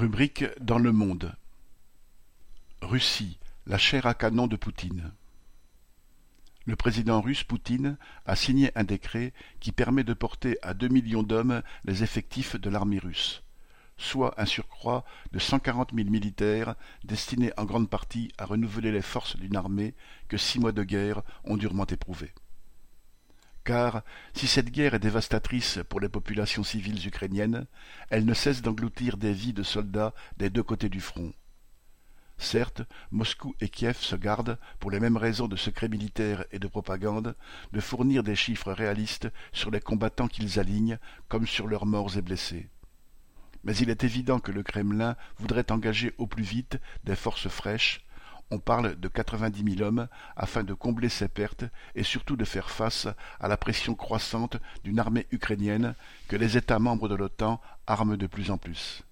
Rubrique dans le monde. Russie, la chair à canon de Poutine. Le président russe Poutine a signé un décret qui permet de porter à deux millions d'hommes les effectifs de l'armée russe, soit un surcroît de cent quarante mille militaires destinés en grande partie à renouveler les forces d'une armée que six mois de guerre ont durement éprouvée car si cette guerre est dévastatrice pour les populations civiles ukrainiennes, elle ne cesse d'engloutir des vies de soldats des deux côtés du front. Certes, Moscou et Kiev se gardent, pour les mêmes raisons de secret militaire et de propagande, de fournir des chiffres réalistes sur les combattants qu'ils alignent, comme sur leurs morts et blessés. Mais il est évident que le Kremlin voudrait engager au plus vite des forces fraîches, on parle de quatre-vingt-dix mille hommes afin de combler ces pertes et surtout de faire face à la pression croissante d'une armée ukrainienne que les États membres de l'OTAN arment de plus en plus.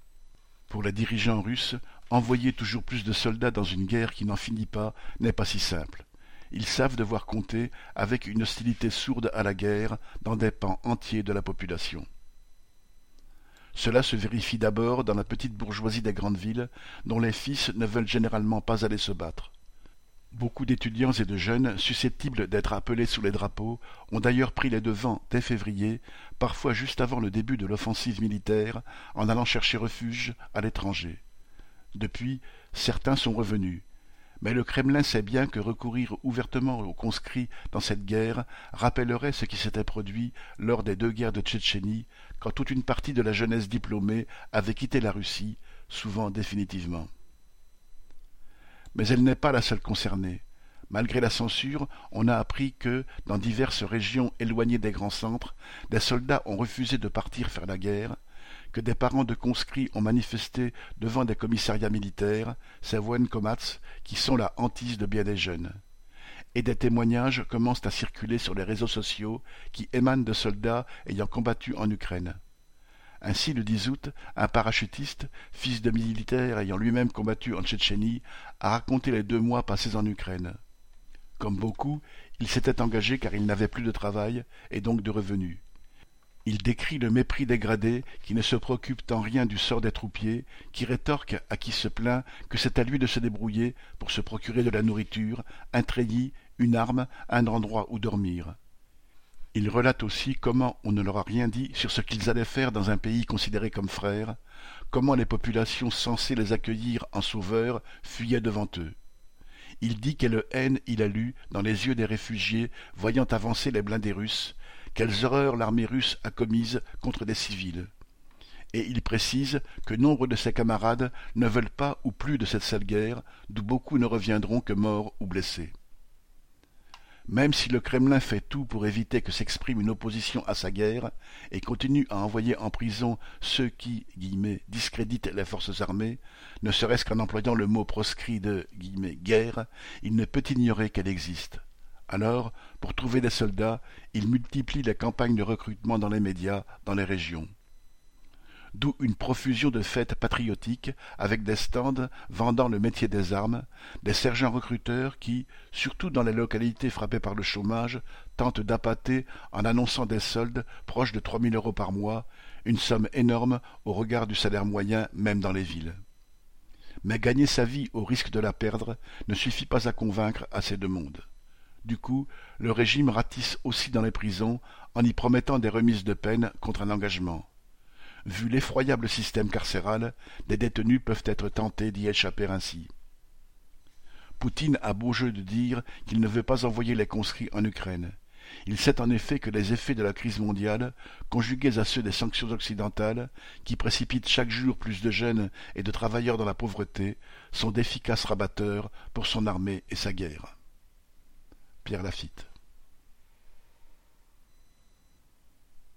Pour les dirigeants russes, envoyer toujours plus de soldats dans une guerre qui n'en finit pas n'est pas si simple. Ils savent devoir compter avec une hostilité sourde à la guerre dans des pans entiers de la population. Cela se vérifie d'abord dans la petite bourgeoisie des grandes villes, dont les fils ne veulent généralement pas aller se battre. Beaucoup d'étudiants et de jeunes, susceptibles d'être appelés sous les drapeaux, ont d'ailleurs pris les devants dès février, parfois juste avant le début de l'offensive militaire, en allant chercher refuge à l'étranger. Depuis, certains sont revenus. Mais le Kremlin sait bien que recourir ouvertement aux conscrits dans cette guerre rappellerait ce qui s'était produit lors des deux guerres de Tchétchénie, quand toute une partie de la jeunesse diplômée avait quitté la Russie, souvent définitivement. Mais elle n'est pas la seule concernée. Malgré la censure, on a appris que, dans diverses régions éloignées des grands centres, des soldats ont refusé de partir faire la guerre, que des parents de conscrits ont manifesté devant des commissariats militaires, ces Komats, qui sont la hantise de bien des jeunes. Et des témoignages commencent à circuler sur les réseaux sociaux qui émanent de soldats ayant combattu en Ukraine. Ainsi, le 10 août, un parachutiste, fils de militaire ayant lui-même combattu en Tchétchénie, a raconté les deux mois passés en Ukraine. Comme beaucoup, il s'était engagé car il n'avait plus de travail et donc de revenus. Il décrit le mépris dégradé qui ne se préoccupe en rien du sort des troupiers, qui rétorque à qui se plaint que c'est à lui de se débrouiller pour se procurer de la nourriture, un treillis, une arme, un endroit où dormir. Il relate aussi comment on ne leur a rien dit sur ce qu'ils allaient faire dans un pays considéré comme frère, comment les populations censées les accueillir en sauveurs fuyaient devant eux. Il dit quelle haine il a lue dans les yeux des réfugiés voyant avancer les blindés russes, quelles horreurs l'armée russe a commises contre des civils. Et il précise que nombre de ses camarades ne veulent pas ou plus de cette sale guerre, d'où beaucoup ne reviendront que morts ou blessés. Même si le Kremlin fait tout pour éviter que s'exprime une opposition à sa guerre, et continue à envoyer en prison ceux qui guillemets, discréditent les forces armées, ne serait-ce qu'en employant le mot proscrit de guillemets, guerre, il ne peut ignorer qu'elle existe. Alors, pour trouver des soldats, il multiplie les campagnes de recrutement dans les médias, dans les régions. D'où une profusion de fêtes patriotiques avec des stands vendant le métier des armes, des sergents recruteurs qui, surtout dans les localités frappées par le chômage, tentent d'appâter en annonçant des soldes proches de trois mille euros par mois, une somme énorme au regard du salaire moyen même dans les villes. Mais gagner sa vie au risque de la perdre ne suffit pas à convaincre assez de monde. Du coup, le régime ratisse aussi dans les prisons en y promettant des remises de peine contre un engagement. Vu l'effroyable système carcéral, des détenus peuvent être tentés d'y échapper ainsi. Poutine a beau jeu de dire qu'il ne veut pas envoyer les conscrits en Ukraine. Il sait en effet que les effets de la crise mondiale, conjugués à ceux des sanctions occidentales, qui précipitent chaque jour plus de jeunes et de travailleurs dans la pauvreté, sont d'efficaces rabatteurs pour son armée et sa guerre. Pierre Lafitte.